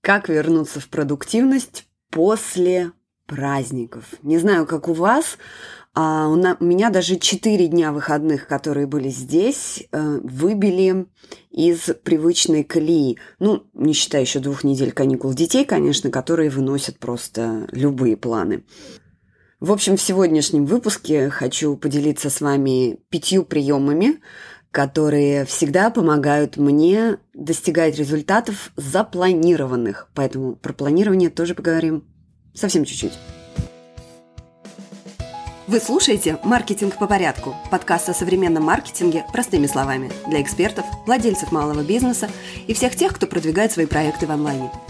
Как вернуться в продуктивность после праздников? Не знаю, как у вас, а у, меня даже четыре дня выходных, которые были здесь, э, выбили из привычной колеи. Ну, не считая еще двух недель каникул детей, конечно, которые выносят просто любые планы. В общем, в сегодняшнем выпуске хочу поделиться с вами пятью приемами, которые всегда помогают мне достигать результатов запланированных. Поэтому про планирование тоже поговорим совсем чуть-чуть. Вы слушаете «Маркетинг по порядку» – подкаст о современном маркетинге простыми словами для экспертов, владельцев малого бизнеса и всех тех, кто продвигает свои проекты в онлайне –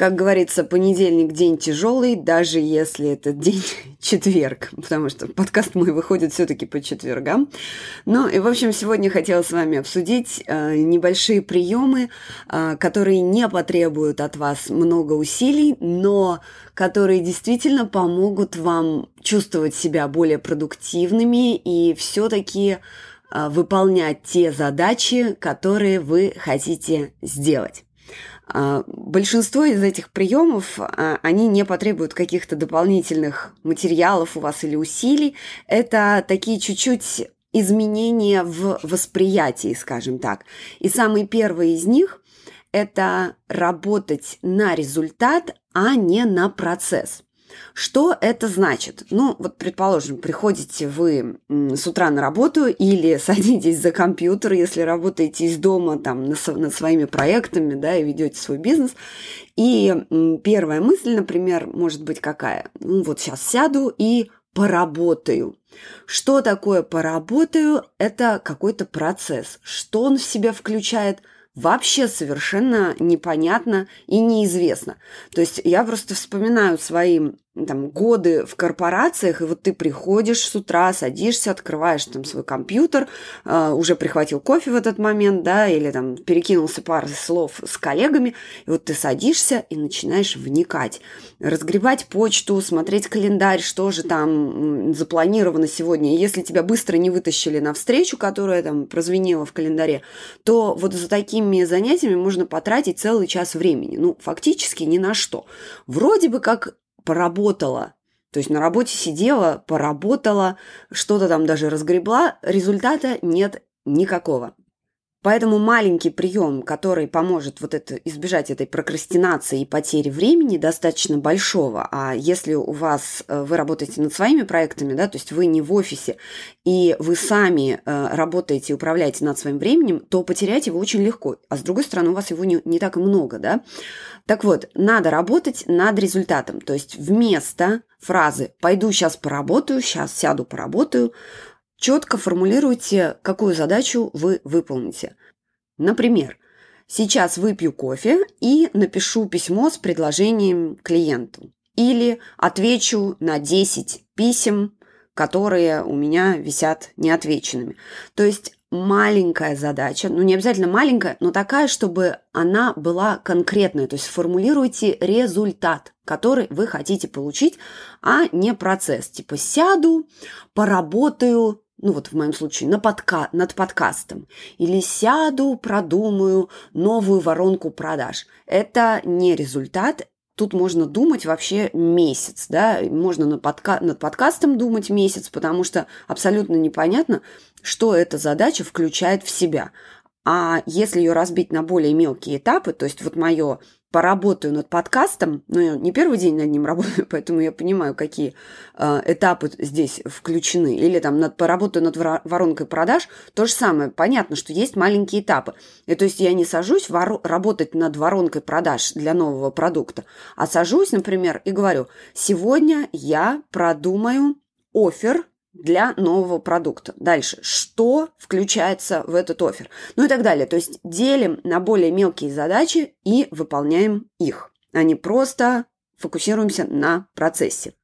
Как говорится, понедельник день тяжелый, даже если этот день четверг, потому что подкаст мой выходит все-таки по четвергам. Ну и, в общем, сегодня хотела с вами обсудить э, небольшие приемы, э, которые не потребуют от вас много усилий, но которые действительно помогут вам чувствовать себя более продуктивными и все-таки э, выполнять те задачи, которые вы хотите сделать. А, большинство из этих приемов, а, они не потребуют каких-то дополнительных материалов у вас или усилий. Это такие чуть-чуть изменения в восприятии, скажем так. И самый первый из них – это работать на результат, а не на процесс. Что это значит? Ну, вот, предположим, приходите вы с утра на работу или садитесь за компьютер, если работаете из дома там над своими проектами, да, и ведете свой бизнес. И первая мысль, например, может быть какая? Ну, вот сейчас сяду и поработаю. Что такое поработаю? Это какой-то процесс. Что он в себя включает – вообще совершенно непонятно и неизвестно. То есть я просто вспоминаю свои там, годы в корпорациях, и вот ты приходишь с утра, садишься, открываешь там свой компьютер, э, уже прихватил кофе в этот момент, да, или там перекинулся пару слов с коллегами, и вот ты садишься и начинаешь вникать, разгребать почту, смотреть календарь, что же там запланировано сегодня. И если тебя быстро не вытащили на встречу, которая там прозвенела в календаре, то вот за такими занятиями можно потратить целый час времени. Ну, фактически ни на что. Вроде бы как поработала. То есть на работе сидела, поработала, что-то там даже разгребла, результата нет никакого. Поэтому маленький прием, который поможет вот это, избежать этой прокрастинации и потери времени, достаточно большого. А если у вас, э, вы работаете над своими проектами, да, то есть вы не в офисе, и вы сами э, работаете и управляете над своим временем, то потерять его очень легко. А с другой стороны, у вас его не, не так и много, да. Так вот, надо работать над результатом. То есть вместо фразы «пойду сейчас поработаю», «сейчас сяду поработаю», Четко формулируйте, какую задачу вы выполните. Например, сейчас выпью кофе и напишу письмо с предложением клиенту. Или отвечу на 10 писем, которые у меня висят неотвеченными. То есть маленькая задача, ну не обязательно маленькая, но такая, чтобы она была конкретная. То есть формулируйте результат, который вы хотите получить, а не процесс. Типа сяду, поработаю ну вот в моем случае, на подка над подкастом, или сяду, продумаю новую воронку продаж. Это не результат, тут можно думать вообще месяц, да, можно на подка над подкастом думать месяц, потому что абсолютно непонятно, что эта задача включает в себя. А если ее разбить на более мелкие этапы, то есть вот мое поработаю над подкастом, но я не первый день над ним работаю, поэтому я понимаю, какие э, этапы здесь включены. Или там над, поработаю над воронкой продаж, то же самое. Понятно, что есть маленькие этапы. И то есть я не сажусь воро- работать над воронкой продаж для нового продукта, а сажусь, например, и говорю, сегодня я продумаю офер для нового продукта. Дальше, что включается в этот офер? Ну и так далее. То есть делим на более мелкие задачи и выполняем их, а не просто фокусируемся на процессе.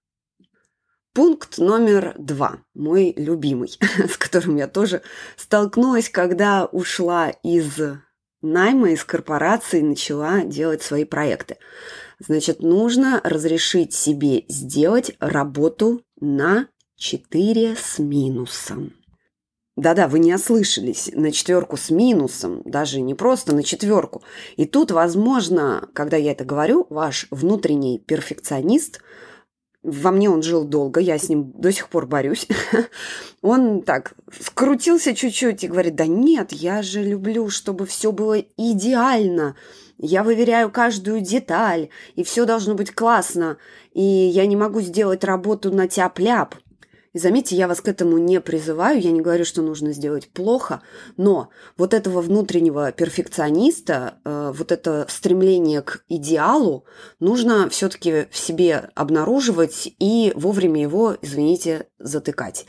Пункт номер два, мой любимый, с которым я тоже столкнулась, когда ушла из найма, из корпорации, начала делать свои проекты. Значит, нужно разрешить себе сделать работу на 4 с минусом. Да-да, вы не ослышались, на четверку с минусом, даже не просто на четверку. И тут, возможно, когда я это говорю, ваш внутренний перфекционист, во мне он жил долго, я с ним до сих пор борюсь, он так скрутился чуть-чуть и говорит, да нет, я же люблю, чтобы все было идеально, я выверяю каждую деталь, и все должно быть классно, и я не могу сделать работу на тяп-ляп. И заметьте, я вас к этому не призываю, я не говорю, что нужно сделать плохо, но вот этого внутреннего перфекциониста, э, вот это стремление к идеалу нужно все-таки в себе обнаруживать и вовремя его, извините, затыкать.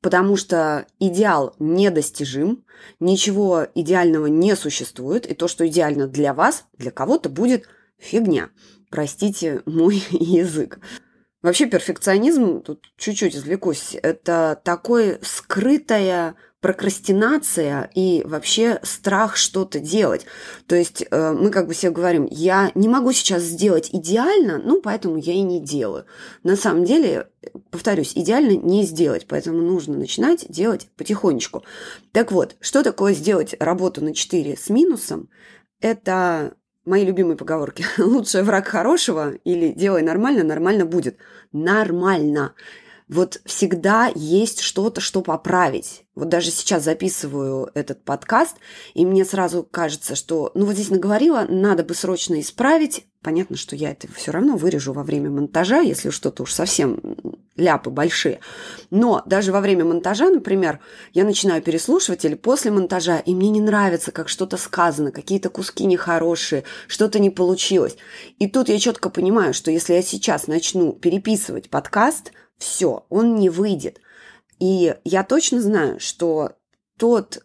Потому что идеал недостижим, ничего идеального не существует, и то, что идеально для вас, для кого-то будет фигня. Простите мой язык. Вообще перфекционизм, тут чуть-чуть извлекусь, это такой скрытая прокрастинация и вообще страх что-то делать. То есть э, мы как бы себе говорим, я не могу сейчас сделать идеально, ну, поэтому я и не делаю. На самом деле, повторюсь, идеально не сделать, поэтому нужно начинать делать потихонечку. Так вот, что такое сделать работу на 4 с минусом? Это мои любимые поговорки. Лучший враг хорошего или делай нормально, нормально будет. Нормально. Вот всегда есть что-то, что поправить. Вот даже сейчас записываю этот подкаст, и мне сразу кажется, что, ну вот здесь наговорила, надо бы срочно исправить. Понятно, что я это все равно вырежу во время монтажа, если что-то уж совсем ляпы большие. Но даже во время монтажа, например, я начинаю переслушивать или после монтажа, и мне не нравится, как что-то сказано, какие-то куски нехорошие, что-то не получилось. И тут я четко понимаю, что если я сейчас начну переписывать подкаст, все, он не выйдет. И я точно знаю, что тот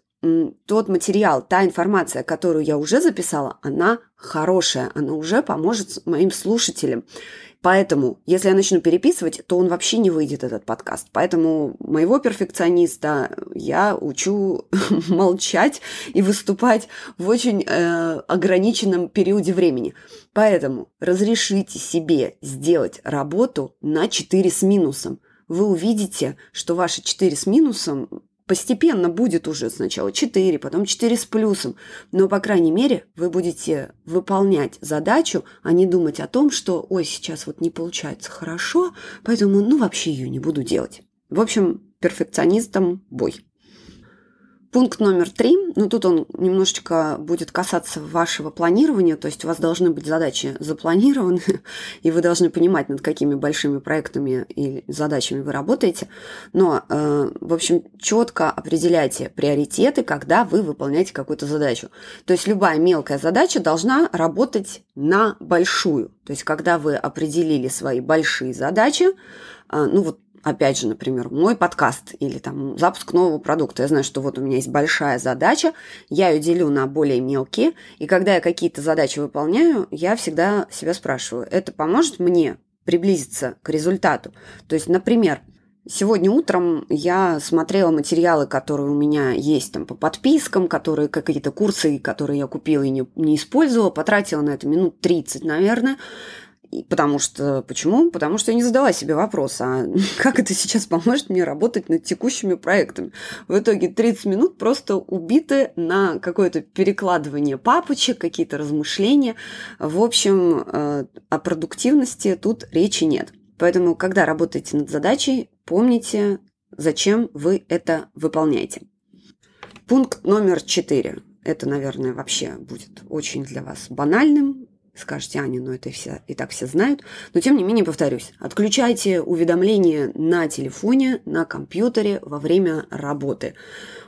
тот материал, та информация, которую я уже записала, она хорошая, она уже поможет моим слушателям. Поэтому, если я начну переписывать, то он вообще не выйдет, этот подкаст. Поэтому моего перфекциониста я учу молчать и выступать в очень э, ограниченном периоде времени. Поэтому разрешите себе сделать работу на 4 с минусом. Вы увидите, что ваши 4 с минусом Постепенно будет уже сначала 4, потом 4 с плюсом. Но, по крайней мере, вы будете выполнять задачу, а не думать о том, что «Ой, сейчас вот не получается хорошо, поэтому ну вообще ее не буду делать». В общем, перфекционистам бой. Пункт номер три, ну тут он немножечко будет касаться вашего планирования, то есть у вас должны быть задачи запланированы, и вы должны понимать, над какими большими проектами и задачами вы работаете. Но, э, в общем, четко определяйте приоритеты, когда вы выполняете какую-то задачу. То есть любая мелкая задача должна работать на большую. То есть когда вы определили свои большие задачи, э, ну вот опять же, например, мой подкаст или там запуск нового продукта. Я знаю, что вот у меня есть большая задача, я ее делю на более мелкие, и когда я какие-то задачи выполняю, я всегда себя спрашиваю, это поможет мне приблизиться к результату? То есть, например, Сегодня утром я смотрела материалы, которые у меня есть там по подпискам, которые какие-то курсы, которые я купила и не, не использовала, потратила на это минут 30, наверное. Потому что, почему? Потому что я не задала себе вопрос, а как это сейчас поможет мне работать над текущими проектами? В итоге 30 минут просто убиты на какое-то перекладывание папочек, какие-то размышления. В общем, э, о продуктивности тут речи нет. Поэтому, когда работаете над задачей, помните, зачем вы это выполняете. Пункт номер четыре. Это, наверное, вообще будет очень для вас банальным, Скажете, Аня, ну это все, и так все знают. Но тем не менее, повторюсь, отключайте уведомления на телефоне, на компьютере во время работы.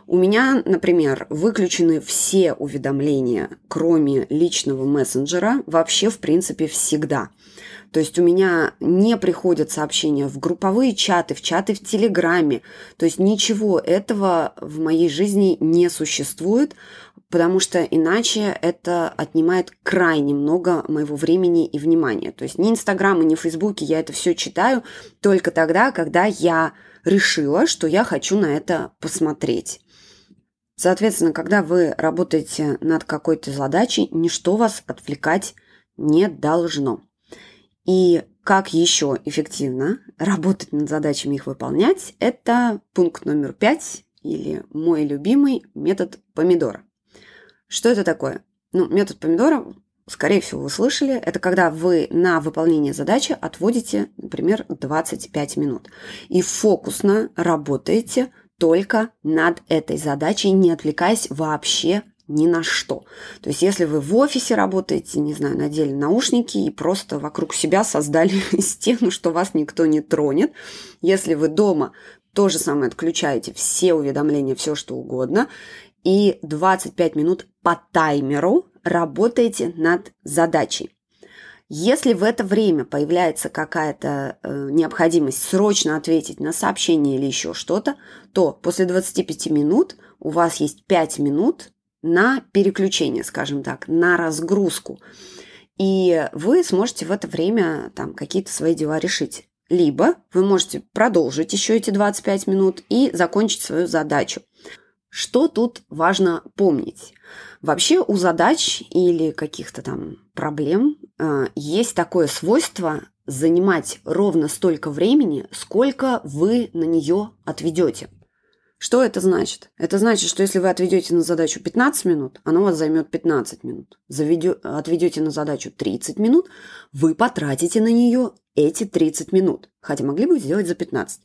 У меня, например, выключены все уведомления, кроме личного мессенджера, вообще, в принципе, всегда. То есть у меня не приходят сообщения в групповые чаты, в чаты в Телеграме. То есть ничего этого в моей жизни не существует. Потому что иначе это отнимает крайне много моего времени и внимания. То есть ни Инстаграма, ни Фейсбуке я это все читаю только тогда, когда я решила, что я хочу на это посмотреть. Соответственно, когда вы работаете над какой-то задачей, ничто вас отвлекать не должно. И как еще эффективно работать над задачами их выполнять, это пункт номер пять или мой любимый метод помидора. Что это такое? Ну, метод помидора, скорее всего, вы слышали, это когда вы на выполнение задачи отводите, например, 25 минут и фокусно работаете только над этой задачей, не отвлекаясь вообще ни на что. То есть, если вы в офисе работаете, не знаю, надели наушники и просто вокруг себя создали стену, что вас никто не тронет. Если вы дома, то же самое отключаете все уведомления, все что угодно, и 25 минут по таймеру работаете над задачей. Если в это время появляется какая-то э, необходимость срочно ответить на сообщение или еще что-то, то после 25 минут у вас есть 5 минут на переключение, скажем так, на разгрузку. И вы сможете в это время там какие-то свои дела решить. Либо вы можете продолжить еще эти 25 минут и закончить свою задачу. Что тут важно помнить? Вообще у задач или каких-то там проблем э, есть такое свойство занимать ровно столько времени, сколько вы на нее отведете. Что это значит? Это значит, что если вы отведете на задачу 15 минут, она у вас займет 15 минут. Заведё, отведете на задачу 30 минут, вы потратите на нее эти 30 минут. Хотя могли бы сделать за 15.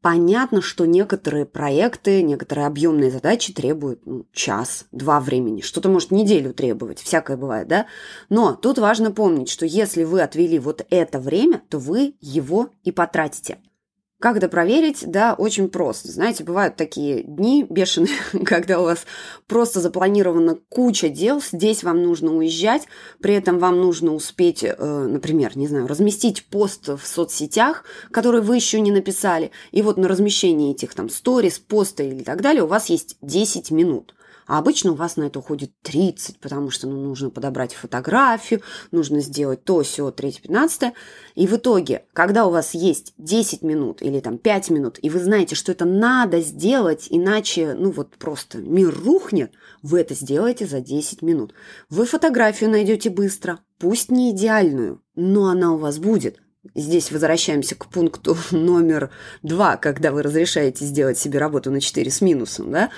Понятно, что некоторые проекты, некоторые объемные задачи требуют ну, час, два времени. Что-то может неделю требовать, всякое бывает, да? Но тут важно помнить, что если вы отвели вот это время, то вы его и потратите. Как это проверить? Да, очень просто. Знаете, бывают такие дни бешеные, когда у вас просто запланирована куча дел, здесь вам нужно уезжать, при этом вам нужно успеть, э, например, не знаю, разместить пост в соцсетях, который вы еще не написали, и вот на размещение этих там сторис, поста или так далее у вас есть 10 минут. А обычно у вас на это уходит 30, потому что ну, нужно подобрать фотографию, нужно сделать то, все, 3, 15. И в итоге, когда у вас есть 10 минут или там 5 минут, и вы знаете, что это надо сделать, иначе, ну вот просто мир рухнет, вы это сделаете за 10 минут. Вы фотографию найдете быстро, пусть не идеальную, но она у вас будет. Здесь возвращаемся к пункту номер два, когда вы разрешаете сделать себе работу на 4 с минусом, да?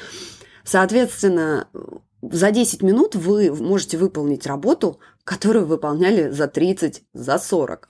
Соответственно, за 10 минут вы можете выполнить работу, которую выполняли за 30, за 40.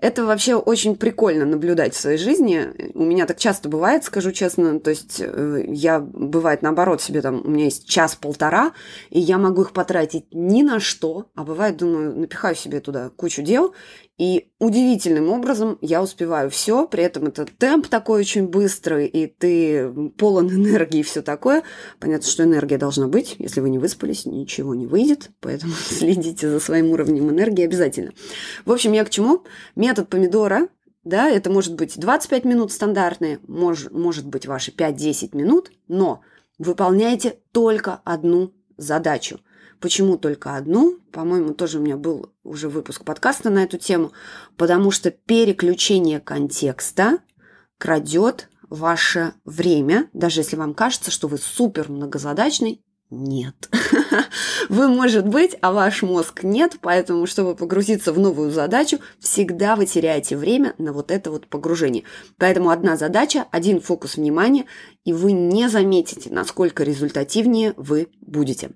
Это вообще очень прикольно наблюдать в своей жизни. У меня так часто бывает, скажу честно. То есть э, я, бывает наоборот, себе там, у меня есть час-полтора, и я могу их потратить ни на что, а бывает, думаю, напихаю себе туда кучу дел, и удивительным образом я успеваю все, при этом это темп такой очень быстрый, и ты полон энергии и все такое. Понятно, что энергия должна быть. Если вы не выспались, ничего не выйдет, поэтому следите за своим уровнем энергии обязательно. В общем, я к чему? Метод помидора, да, это может быть 25 минут стандартные, мож, может быть ваши 5-10 минут, но выполняйте только одну задачу – Почему только одну? По-моему, тоже у меня был уже выпуск подкаста на эту тему. Потому что переключение контекста крадет ваше время, даже если вам кажется, что вы супер многозадачный, нет. Вы, может быть, а ваш мозг нет, поэтому, чтобы погрузиться в новую задачу, всегда вы теряете время на вот это вот погружение. Поэтому одна задача, один фокус внимания, и вы не заметите, насколько результативнее вы будете.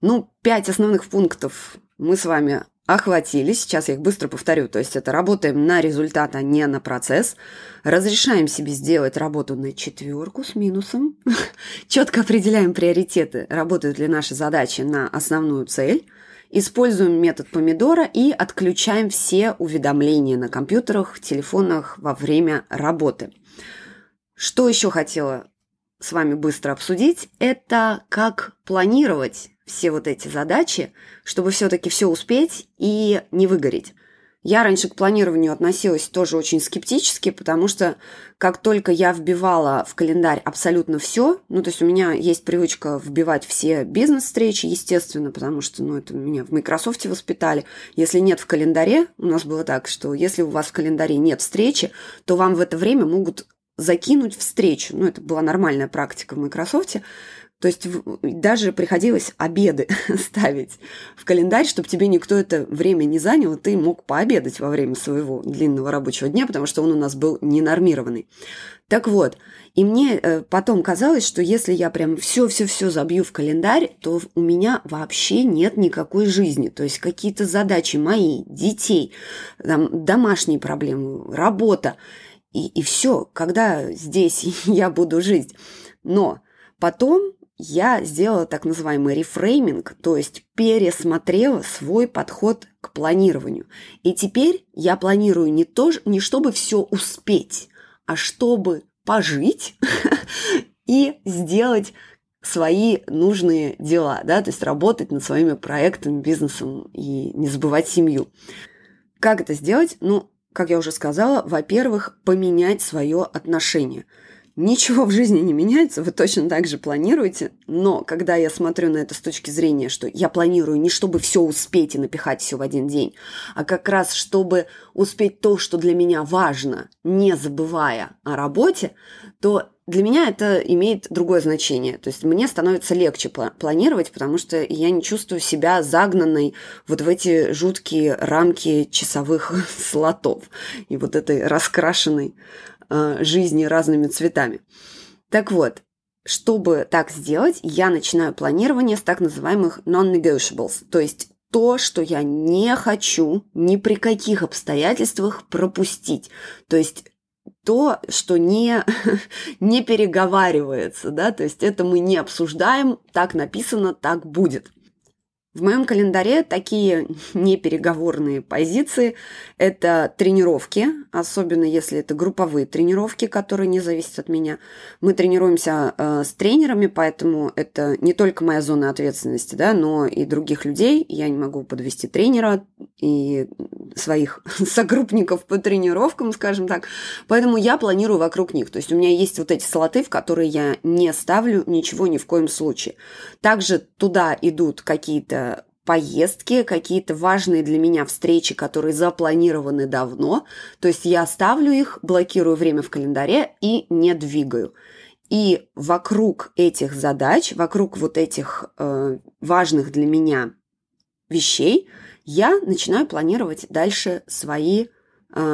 Ну, пять основных пунктов мы с вами охватили. Сейчас я их быстро повторю. То есть это работаем на результат, а не на процесс. Разрешаем себе сделать работу на четверку с минусом. Четко определяем приоритеты, работают ли наши задачи на основную цель. Используем метод помидора и отключаем все уведомления на компьютерах, телефонах во время работы. Что еще хотела с вами быстро обсудить, это как планировать все вот эти задачи, чтобы все-таки все успеть и не выгореть. Я раньше к планированию относилась тоже очень скептически, потому что как только я вбивала в календарь абсолютно все, ну, то есть у меня есть привычка вбивать все бизнес-встречи, естественно, потому что, ну, это меня в Microsoft воспитали. Если нет в календаре, у нас было так, что если у вас в календаре нет встречи, то вам в это время могут закинуть встречу. Ну, это была нормальная практика в Microsoft. То есть даже приходилось обеды ставить в календарь, чтобы тебе никто это время не занял, ты мог пообедать во время своего длинного рабочего дня, потому что он у нас был ненормированный. Так вот, и мне э, потом казалось, что если я прям все-все-все забью в календарь, то у меня вообще нет никакой жизни. То есть какие-то задачи мои, детей, там, домашние проблемы, работа. И, и все, когда здесь я буду жить. Но потом я сделала так называемый рефрейминг, то есть пересмотрела свой подход к планированию. И теперь я планирую не то, не чтобы все успеть, а чтобы пожить и сделать свои нужные дела, да, то есть работать над своими проектами, бизнесом и не забывать семью. Как это сделать? Ну, как я уже сказала, во-первых, поменять свое отношение – Ничего в жизни не меняется, вы точно так же планируете, но когда я смотрю на это с точки зрения, что я планирую не чтобы все успеть и напихать все в один день, а как раз чтобы успеть то, что для меня важно, не забывая о работе, то для меня это имеет другое значение. То есть мне становится легче планировать, потому что я не чувствую себя загнанной вот в эти жуткие рамки часовых слотов и вот этой раскрашенной э, жизни разными цветами. Так вот, чтобы так сделать, я начинаю планирование с так называемых non-negotiables, то есть то, что я не хочу ни при каких обстоятельствах пропустить. То есть то, что не, не переговаривается, да, то есть это мы не обсуждаем, так написано, так будет. В моем календаре такие непереговорные позиции – это тренировки, особенно если это групповые тренировки, которые не зависят от меня. Мы тренируемся э, с тренерами, поэтому это не только моя зона ответственности, да, но и других людей. Я не могу подвести тренера и своих согруппников по тренировкам, скажем так. Поэтому я планирую вокруг них. То есть у меня есть вот эти слоты, в которые я не ставлю ничего ни в коем случае. Также туда идут какие-то поездки, какие-то важные для меня встречи, которые запланированы давно. То есть я ставлю их, блокирую время в календаре и не двигаю. И вокруг этих задач, вокруг вот этих э, важных для меня вещей, я начинаю планировать дальше свои э,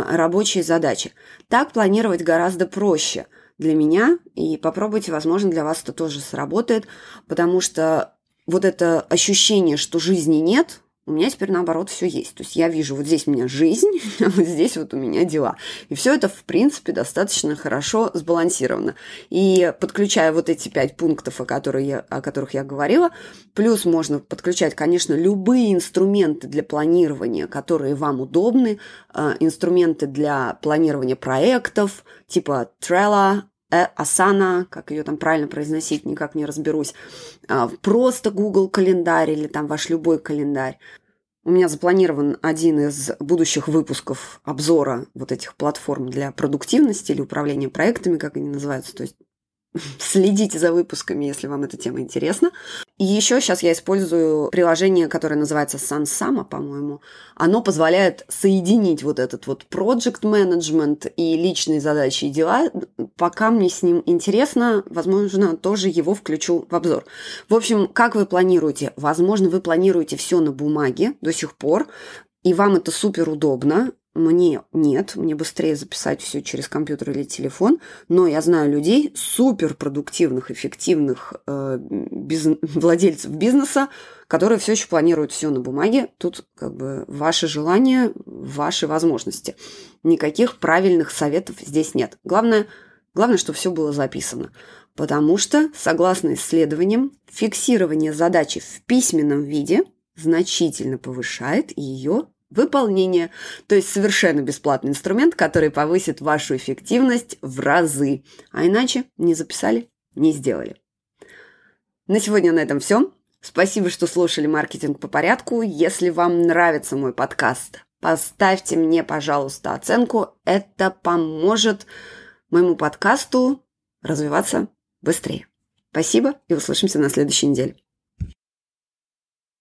рабочие задачи. Так планировать гораздо проще для меня, и попробуйте, возможно, для вас это тоже сработает, потому что вот это ощущение, что жизни нет, у меня теперь наоборот все есть. То есть я вижу, вот здесь у меня жизнь, а вот здесь вот у меня дела. И все это, в принципе, достаточно хорошо сбалансировано. И подключая вот эти пять пунктов, о, которых я, о которых я говорила, плюс можно подключать, конечно, любые инструменты для планирования, которые вам удобны, э, инструменты для планирования проектов, типа Trello, Асана, как ее там правильно произносить, никак не разберусь, а, просто Google календарь или там ваш любой календарь. У меня запланирован один из будущих выпусков обзора вот этих платформ для продуктивности или управления проектами, как они называются. То есть Следите за выпусками, если вам эта тема интересна. И еще сейчас я использую приложение, которое называется Sansama, по-моему. Оно позволяет соединить вот этот вот project management и личные задачи и дела. Пока мне с ним интересно, возможно, тоже его включу в обзор. В общем, как вы планируете? Возможно, вы планируете все на бумаге до сих пор, и вам это супер удобно, мне нет, мне быстрее записать все через компьютер или телефон, но я знаю людей, суперпродуктивных, эффективных э, биз... владельцев бизнеса, которые все еще планируют все на бумаге. Тут как бы ваши желания, ваши возможности. Никаких правильных советов здесь нет. Главное, главное, чтобы все было записано. Потому что, согласно исследованиям, фиксирование задачи в письменном виде значительно повышает ее выполнения, то есть совершенно бесплатный инструмент, который повысит вашу эффективность в разы. А иначе не записали, не сделали. На сегодня на этом все. Спасибо, что слушали маркетинг по порядку. Если вам нравится мой подкаст, поставьте мне, пожалуйста, оценку. Это поможет моему подкасту развиваться быстрее. Спасибо и услышимся на следующей неделе.